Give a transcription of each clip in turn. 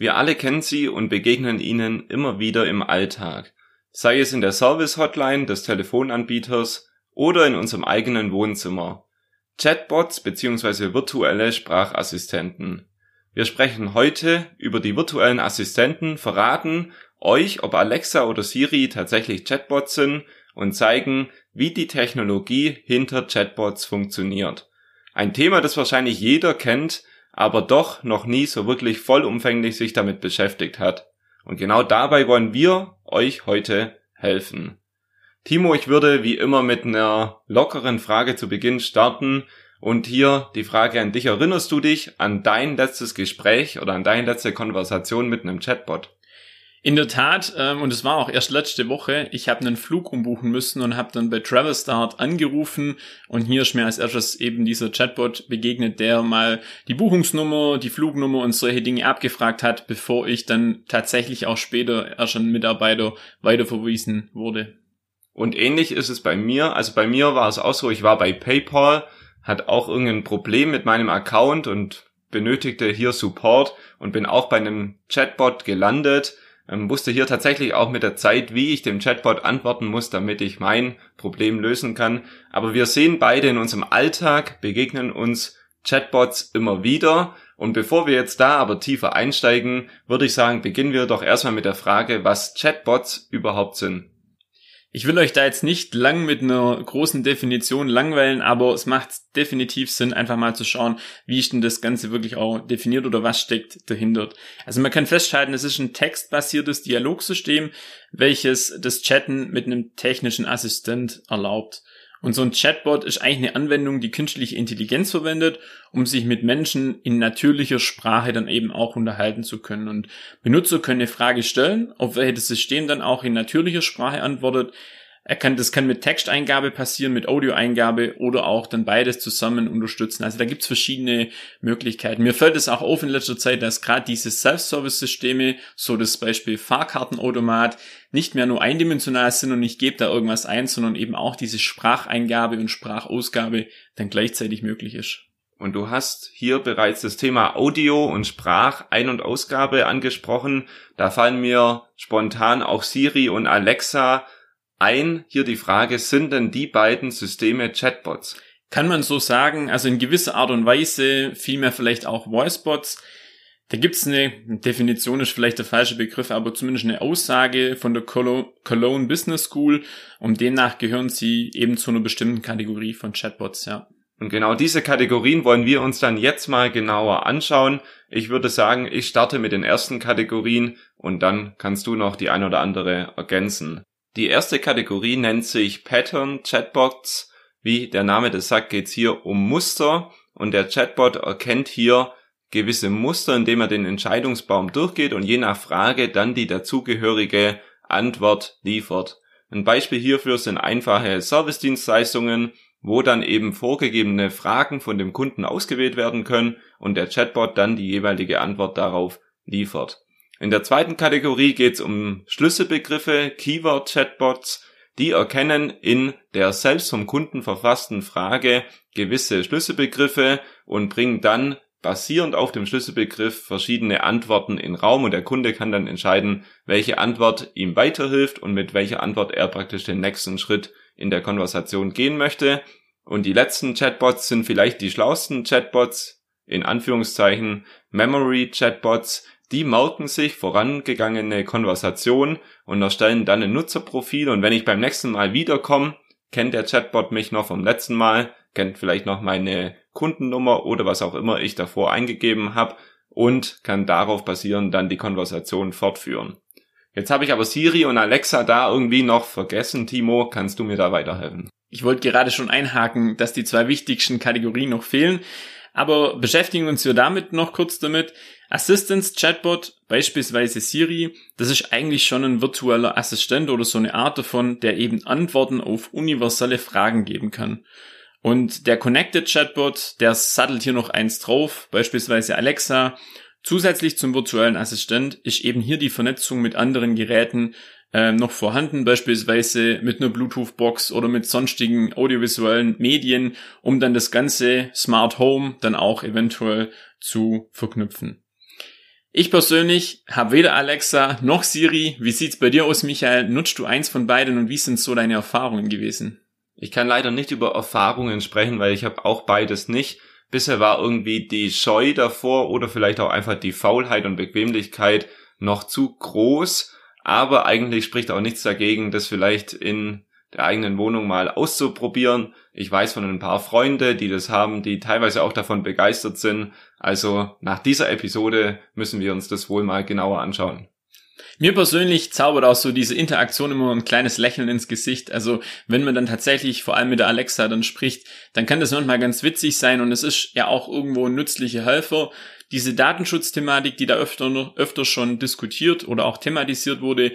Wir alle kennen sie und begegnen ihnen immer wieder im Alltag sei es in der Service-Hotline des Telefonanbieters oder in unserem eigenen Wohnzimmer. Chatbots bzw. virtuelle Sprachassistenten. Wir sprechen heute über die virtuellen Assistenten, verraten euch, ob Alexa oder Siri tatsächlich Chatbots sind und zeigen, wie die Technologie hinter Chatbots funktioniert. Ein Thema, das wahrscheinlich jeder kennt, aber doch noch nie so wirklich vollumfänglich sich damit beschäftigt hat. Und genau dabei wollen wir euch heute helfen. Timo, ich würde wie immer mit einer lockeren Frage zu Beginn starten. Und hier die Frage an dich. Erinnerst du dich an dein letztes Gespräch oder an deine letzte Konversation mit einem Chatbot? In der Tat, ähm, und es war auch erst letzte Woche, ich habe einen Flug umbuchen müssen und habe dann bei Travel Start angerufen und hier ist mir als erstes eben dieser Chatbot begegnet, der mal die Buchungsnummer, die Flugnummer und solche Dinge abgefragt hat, bevor ich dann tatsächlich auch später erst an Mitarbeiter weiterverwiesen wurde. Und ähnlich ist es bei mir. Also bei mir war es auch so, ich war bei PayPal, hat auch irgendein Problem mit meinem Account und benötigte hier Support und bin auch bei einem Chatbot gelandet ähm, wusste hier tatsächlich auch mit der Zeit, wie ich dem Chatbot antworten muss, damit ich mein Problem lösen kann. Aber wir sehen beide in unserem Alltag, begegnen uns Chatbots immer wieder. Und bevor wir jetzt da aber tiefer einsteigen, würde ich sagen, beginnen wir doch erstmal mit der Frage, was Chatbots überhaupt sind. Ich will euch da jetzt nicht lang mit einer großen Definition langweilen, aber es macht definitiv Sinn, einfach mal zu schauen, wie ist denn das Ganze wirklich auch definiert oder was steckt dahinter. Also man kann festhalten, es ist ein textbasiertes Dialogsystem, welches das Chatten mit einem technischen Assistent erlaubt. Und so ein Chatbot ist eigentlich eine Anwendung, die künstliche Intelligenz verwendet, um sich mit Menschen in natürlicher Sprache dann eben auch unterhalten zu können. Und Benutzer können eine Frage stellen, auf welche das System dann auch in natürlicher Sprache antwortet. Er kann, das kann mit Texteingabe passieren, mit Audioeingabe oder auch dann beides zusammen unterstützen. Also da gibt's verschiedene Möglichkeiten. Mir fällt es auch auf in letzter Zeit, dass gerade diese Self-Service-Systeme, so das Beispiel Fahrkartenautomat, nicht mehr nur eindimensional sind und ich gebe da irgendwas ein, sondern eben auch diese Spracheingabe und Sprachausgabe dann gleichzeitig möglich ist. Und du hast hier bereits das Thema Audio und Sprach Ein- und Ausgabe angesprochen. Da fallen mir spontan auch Siri und Alexa ein. Hier die Frage, sind denn die beiden Systeme Chatbots? Kann man so sagen, also in gewisser Art und Weise, vielmehr vielleicht auch Voicebots. Da gibt's eine Definition, ist vielleicht der falsche Begriff, aber zumindest eine Aussage von der Cologne Business School und demnach gehören sie eben zu einer bestimmten Kategorie von Chatbots, ja. Und genau diese Kategorien wollen wir uns dann jetzt mal genauer anschauen. Ich würde sagen, ich starte mit den ersten Kategorien und dann kannst du noch die ein oder andere ergänzen. Die erste Kategorie nennt sich Pattern Chatbots. Wie der Name das sagt, geht es hier um Muster und der Chatbot erkennt hier gewisse Muster, indem er den Entscheidungsbaum durchgeht und je nach Frage dann die dazugehörige Antwort liefert. Ein Beispiel hierfür sind einfache Servicedienstleistungen, wo dann eben vorgegebene Fragen von dem Kunden ausgewählt werden können und der Chatbot dann die jeweilige Antwort darauf liefert. In der zweiten Kategorie geht es um Schlüsselbegriffe, Keyword-Chatbots, die erkennen in der selbst vom Kunden verfassten Frage gewisse Schlüsselbegriffe und bringen dann basierend auf dem Schlüsselbegriff verschiedene Antworten in Raum und der Kunde kann dann entscheiden, welche Antwort ihm weiterhilft und mit welcher Antwort er praktisch den nächsten Schritt in der Konversation gehen möchte. Und die letzten Chatbots sind vielleicht die schlausten Chatbots, in Anführungszeichen Memory Chatbots, die merken sich vorangegangene Konversationen und erstellen dann ein Nutzerprofil und wenn ich beim nächsten Mal wiederkomme, kennt der Chatbot mich noch vom letzten Mal, kennt vielleicht noch meine Kundennummer oder was auch immer ich davor eingegeben habe und kann darauf basieren dann die Konversation fortführen. Jetzt habe ich aber Siri und Alexa da irgendwie noch vergessen. Timo, kannst du mir da weiterhelfen? Ich wollte gerade schon einhaken, dass die zwei wichtigsten Kategorien noch fehlen. Aber beschäftigen uns wir damit noch kurz damit. Assistance Chatbot, beispielsweise Siri, das ist eigentlich schon ein virtueller Assistent oder so eine Art davon, der eben Antworten auf universelle Fragen geben kann. Und der Connected Chatbot, der sattelt hier noch eins drauf, beispielsweise Alexa. Zusätzlich zum virtuellen Assistent ist eben hier die Vernetzung mit anderen Geräten äh, noch vorhanden, beispielsweise mit einer Bluetooth-Box oder mit sonstigen audiovisuellen Medien, um dann das ganze Smart Home dann auch eventuell zu verknüpfen. Ich persönlich habe weder Alexa noch Siri. Wie sieht's bei dir aus, Michael? Nutzt du eins von beiden und wie sind so deine Erfahrungen gewesen? Ich kann leider nicht über Erfahrungen sprechen, weil ich habe auch beides nicht. Bisher war irgendwie die Scheu davor oder vielleicht auch einfach die Faulheit und Bequemlichkeit noch zu groß, aber eigentlich spricht auch nichts dagegen, das vielleicht in der eigenen Wohnung mal auszuprobieren. Ich weiß von ein paar Freunde, die das haben, die teilweise auch davon begeistert sind. Also nach dieser Episode müssen wir uns das wohl mal genauer anschauen. Mir persönlich zaubert auch so diese Interaktion immer ein kleines Lächeln ins Gesicht. Also wenn man dann tatsächlich vor allem mit der Alexa dann spricht, dann kann das manchmal ganz witzig sein und es ist ja auch irgendwo ein nützlicher Helfer, diese Datenschutzthematik, die da öfter, öfter schon diskutiert oder auch thematisiert wurde,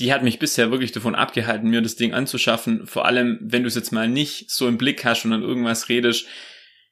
die hat mich bisher wirklich davon abgehalten, mir das Ding anzuschaffen. Vor allem, wenn du es jetzt mal nicht so im Blick hast und an irgendwas redest.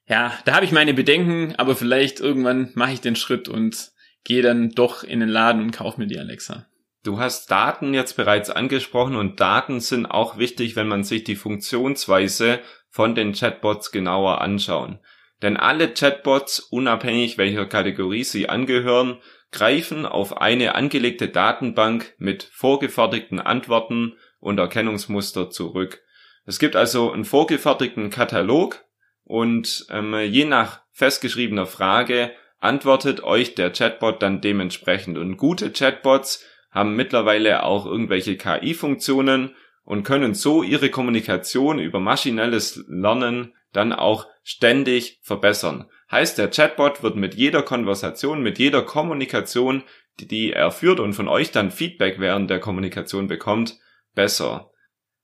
Ja, da habe ich meine Bedenken, aber vielleicht irgendwann mache ich den Schritt und gehe dann doch in den Laden und kaufe mir die Alexa. Du hast Daten jetzt bereits angesprochen und Daten sind auch wichtig, wenn man sich die Funktionsweise von den Chatbots genauer anschauen. Denn alle Chatbots, unabhängig welcher Kategorie sie angehören, greifen auf eine angelegte Datenbank mit vorgefertigten Antworten und Erkennungsmuster zurück. Es gibt also einen vorgefertigten Katalog und ähm, je nach festgeschriebener Frage antwortet euch der Chatbot dann dementsprechend. Und gute Chatbots haben mittlerweile auch irgendwelche KI-Funktionen und können so ihre Kommunikation über maschinelles Lernen dann auch ständig verbessern. Heißt, der Chatbot wird mit jeder Konversation, mit jeder Kommunikation, die er führt und von euch dann Feedback während der Kommunikation bekommt, besser.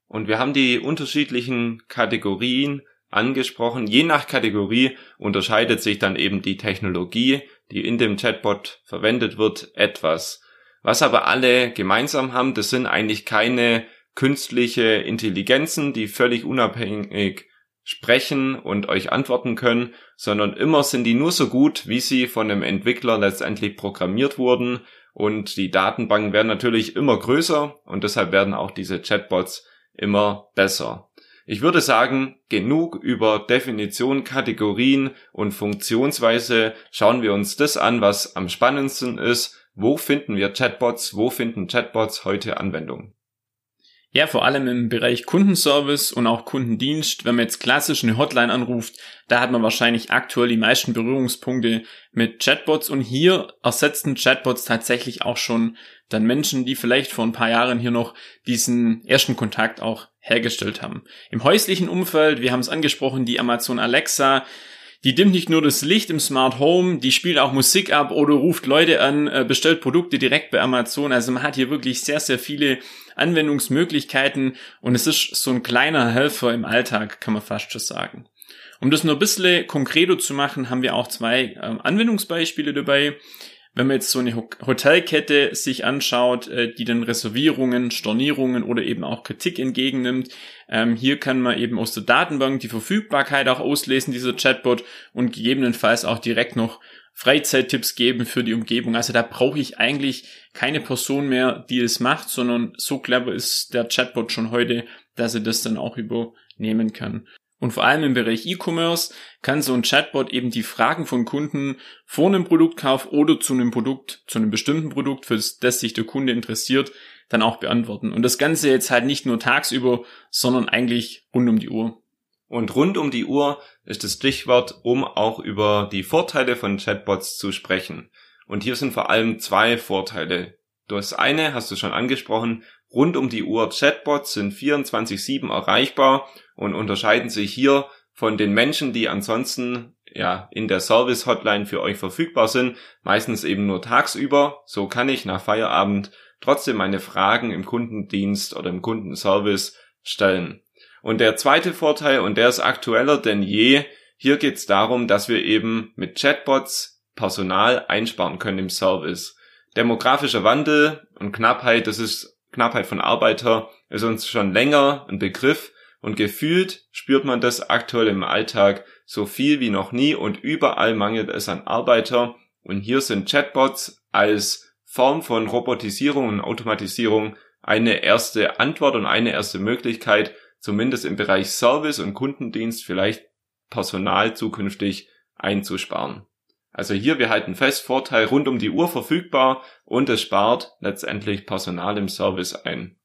Und wir haben die unterschiedlichen Kategorien angesprochen. Je nach Kategorie unterscheidet sich dann eben die Technologie, die in dem Chatbot verwendet wird, etwas. Was aber alle gemeinsam haben, das sind eigentlich keine künstliche Intelligenzen, die völlig unabhängig sprechen und euch antworten können, sondern immer sind die nur so gut, wie sie von einem Entwickler letztendlich programmiert wurden und die Datenbanken werden natürlich immer größer und deshalb werden auch diese Chatbots immer besser. Ich würde sagen, genug über Definition, Kategorien und Funktionsweise. Schauen wir uns das an, was am spannendsten ist. Wo finden wir Chatbots? Wo finden Chatbots heute Anwendung? Ja, vor allem im Bereich Kundenservice und auch Kundendienst. Wenn man jetzt klassisch eine Hotline anruft, da hat man wahrscheinlich aktuell die meisten Berührungspunkte mit Chatbots und hier ersetzen Chatbots tatsächlich auch schon dann Menschen, die vielleicht vor ein paar Jahren hier noch diesen ersten Kontakt auch hergestellt haben. Im häuslichen Umfeld, wir haben es angesprochen, die Amazon Alexa, die dimmt nicht nur das Licht im Smart Home, die spielt auch Musik ab oder ruft Leute an, äh, bestellt Produkte direkt bei Amazon. Also man hat hier wirklich sehr, sehr viele Anwendungsmöglichkeiten und es ist so ein kleiner Helfer im Alltag, kann man fast schon sagen. Um das nur ein bisschen konkreter zu machen, haben wir auch zwei ähm, Anwendungsbeispiele dabei. Wenn man jetzt so eine Hotelkette sich anschaut, äh, die dann Reservierungen, Stornierungen oder eben auch Kritik entgegennimmt, ähm, hier kann man eben aus der Datenbank die Verfügbarkeit auch auslesen, dieser Chatbot, und gegebenenfalls auch direkt noch Freizeittipps geben für die Umgebung. Also da brauche ich eigentlich keine Person mehr, die es macht, sondern so clever ist der Chatbot schon heute, dass er das dann auch übernehmen kann. Und vor allem im Bereich E-Commerce kann so ein Chatbot eben die Fragen von Kunden vor einem Produktkauf oder zu einem Produkt, zu einem bestimmten Produkt, für das sich der Kunde interessiert, dann auch beantworten. Und das Ganze jetzt halt nicht nur tagsüber, sondern eigentlich rund um die Uhr. Und rund um die Uhr ist das Stichwort, um auch über die Vorteile von Chatbots zu sprechen. Und hier sind vor allem zwei Vorteile. Das eine hast du schon angesprochen, rund um die Uhr Chatbots sind 24-7 erreichbar und unterscheiden sich hier von den Menschen, die ansonsten ja in der Service Hotline für euch verfügbar sind, meistens eben nur tagsüber. So kann ich nach Feierabend trotzdem meine Fragen im Kundendienst oder im Kundenservice stellen. Und der zweite Vorteil, und der ist aktueller denn je, Hier geht es darum, dass wir eben mit Chatbots Personal einsparen können im Service. Demografischer Wandel und Knappheit, das ist Knappheit von Arbeiter, ist uns schon länger ein Begriff und gefühlt spürt man das aktuell im Alltag so viel wie noch nie und überall mangelt es an Arbeiter und hier sind Chatbots als Form von Robotisierung und Automatisierung eine erste Antwort und eine erste Möglichkeit, zumindest im Bereich Service und Kundendienst vielleicht Personal zukünftig einzusparen. Also hier, wir halten fest, Vorteil rund um die Uhr verfügbar und es spart letztendlich Personal im Service ein.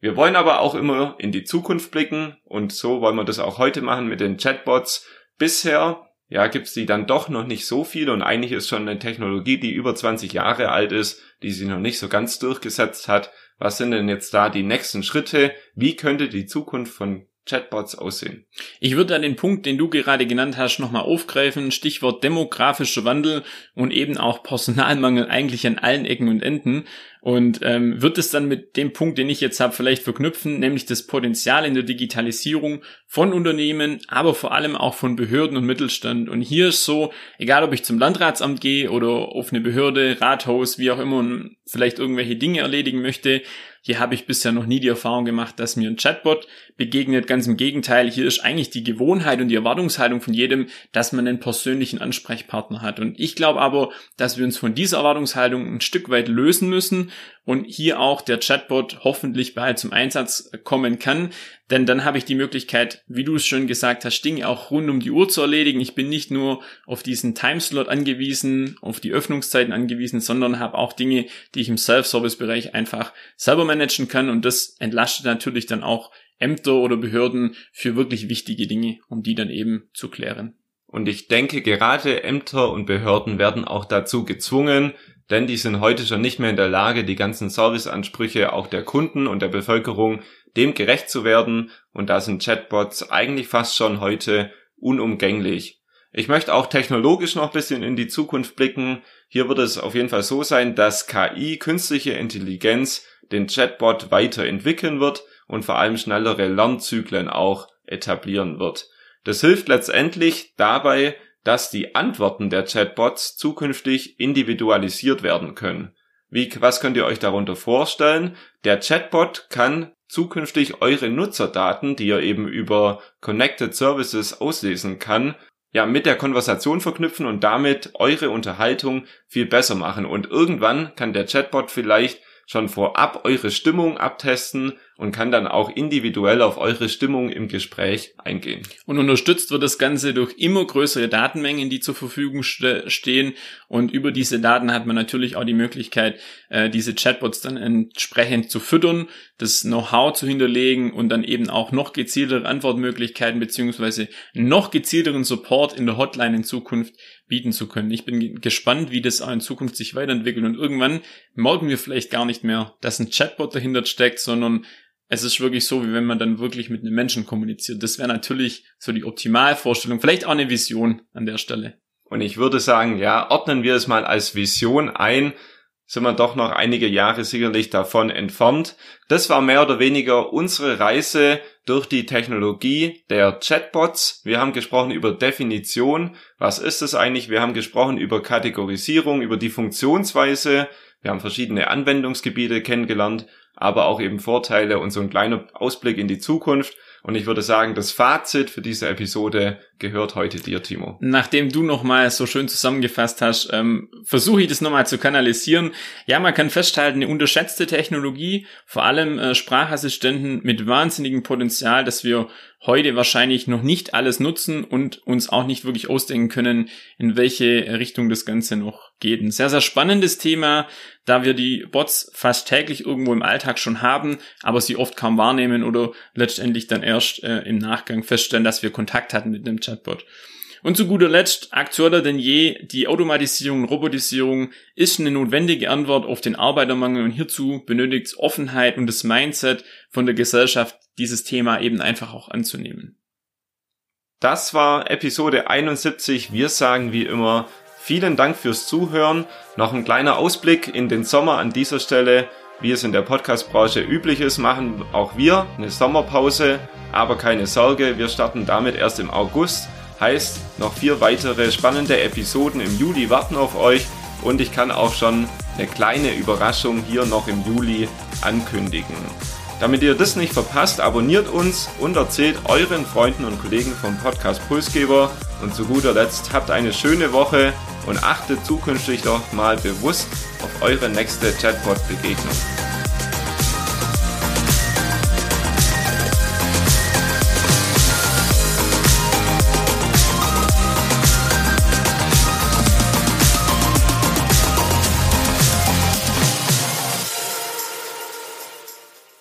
Wir wollen aber auch immer in die Zukunft blicken und so wollen wir das auch heute machen mit den Chatbots. Bisher, ja, gibt's die dann doch noch nicht so viele und eigentlich ist schon eine Technologie, die über 20 Jahre alt ist, die sich noch nicht so ganz durchgesetzt hat. Was sind denn jetzt da die nächsten Schritte? Wie könnte die Zukunft von Chatbots aussehen. Ich würde an den Punkt, den du gerade genannt hast, nochmal aufgreifen. Stichwort demografischer Wandel und eben auch Personalmangel eigentlich an allen Ecken und Enden. Und ähm, wird es dann mit dem Punkt, den ich jetzt habe, vielleicht verknüpfen, nämlich das Potenzial in der Digitalisierung von Unternehmen, aber vor allem auch von Behörden und Mittelstand. Und hier ist so, egal ob ich zum Landratsamt gehe oder auf eine Behörde, Rathaus, wie auch immer, und vielleicht irgendwelche Dinge erledigen möchte, hier habe ich bisher noch nie die Erfahrung gemacht, dass mir ein Chatbot begegnet. Ganz im Gegenteil, hier ist eigentlich die Gewohnheit und die Erwartungshaltung von jedem, dass man einen persönlichen Ansprechpartner hat. Und ich glaube aber, dass wir uns von dieser Erwartungshaltung ein Stück weit lösen müssen und hier auch der Chatbot hoffentlich bald zum Einsatz kommen kann. Denn dann habe ich die Möglichkeit, wie du es schon gesagt hast, Dinge auch rund um die Uhr zu erledigen. Ich bin nicht nur auf diesen Timeslot angewiesen, auf die Öffnungszeiten angewiesen, sondern habe auch Dinge, die ich im Self-Service-Bereich einfach selber managen kann. Und das entlastet natürlich dann auch Ämter oder Behörden für wirklich wichtige Dinge, um die dann eben zu klären. Und ich denke, gerade Ämter und Behörden werden auch dazu gezwungen, denn die sind heute schon nicht mehr in der Lage, die ganzen Serviceansprüche auch der Kunden und der Bevölkerung dem gerecht zu werden und da sind Chatbots eigentlich fast schon heute unumgänglich. Ich möchte auch technologisch noch ein bisschen in die Zukunft blicken. Hier wird es auf jeden Fall so sein, dass KI, künstliche Intelligenz, den Chatbot weiterentwickeln wird und vor allem schnellere Lernzyklen auch etablieren wird. Das hilft letztendlich dabei, dass die Antworten der Chatbots zukünftig individualisiert werden können. Wie, was könnt ihr euch darunter vorstellen? Der Chatbot kann zukünftig eure Nutzerdaten, die ihr eben über Connected Services auslesen kann, ja, mit der Konversation verknüpfen und damit eure Unterhaltung viel besser machen. Und irgendwann kann der Chatbot vielleicht schon vorab eure Stimmung abtesten und kann dann auch individuell auf eure Stimmung im Gespräch eingehen. Und unterstützt wird das Ganze durch immer größere Datenmengen, die zur Verfügung ste stehen. Und über diese Daten hat man natürlich auch die Möglichkeit, äh, diese Chatbots dann entsprechend zu füttern, das Know-how zu hinterlegen und dann eben auch noch gezieltere Antwortmöglichkeiten beziehungsweise noch gezielteren Support in der Hotline in Zukunft bieten zu können. Ich bin gespannt, wie das auch in Zukunft sich weiterentwickelt und irgendwann merken wir vielleicht gar nicht mehr, dass ein Chatbot dahinter steckt, sondern es ist wirklich so, wie wenn man dann wirklich mit einem Menschen kommuniziert. Das wäre natürlich so die Optimalvorstellung, vielleicht auch eine Vision an der Stelle. Und ich würde sagen, ja, ordnen wir es mal als Vision ein, sind wir doch noch einige Jahre sicherlich davon entfernt. Das war mehr oder weniger unsere Reise durch die Technologie der Chatbots. Wir haben gesprochen über Definition. Was ist es eigentlich? Wir haben gesprochen über Kategorisierung, über die Funktionsweise. Wir haben verschiedene Anwendungsgebiete kennengelernt aber auch eben Vorteile und so ein kleiner Ausblick in die Zukunft. Und ich würde sagen, das Fazit für diese Episode gehört heute dir, Timo. Nachdem du nochmal so schön zusammengefasst hast, ähm, versuche ich das nochmal zu kanalisieren. Ja, man kann festhalten, eine unterschätzte Technologie, vor allem äh, Sprachassistenten mit wahnsinnigem Potenzial, dass wir heute wahrscheinlich noch nicht alles nutzen und uns auch nicht wirklich ausdenken können, in welche Richtung das Ganze noch geht. Ein sehr, sehr spannendes Thema, da wir die Bots fast täglich irgendwo im Alltag schon haben, aber sie oft kaum wahrnehmen oder letztendlich dann erst äh, im Nachgang feststellen, dass wir Kontakt hatten mit einem Chatbot. Und zu guter Letzt, aktueller denn je, die Automatisierung und Robotisierung ist eine notwendige Antwort auf den Arbeitermangel und hierzu benötigt es Offenheit und das Mindset von der Gesellschaft, dieses Thema eben einfach auch anzunehmen. Das war Episode 71. Wir sagen wie immer vielen Dank fürs Zuhören. Noch ein kleiner Ausblick in den Sommer an dieser Stelle. Wie es in der Podcast-Branche üblich ist, machen auch wir eine Sommerpause. Aber keine Sorge, wir starten damit erst im August Heißt, noch vier weitere spannende Episoden im Juli warten auf euch und ich kann auch schon eine kleine Überraschung hier noch im Juli ankündigen. Damit ihr das nicht verpasst, abonniert uns und erzählt euren Freunden und Kollegen vom Podcast Pulsgeber. Und zu guter Letzt habt eine schöne Woche und achtet zukünftig doch mal bewusst auf eure nächste Chatbot-Begegnung.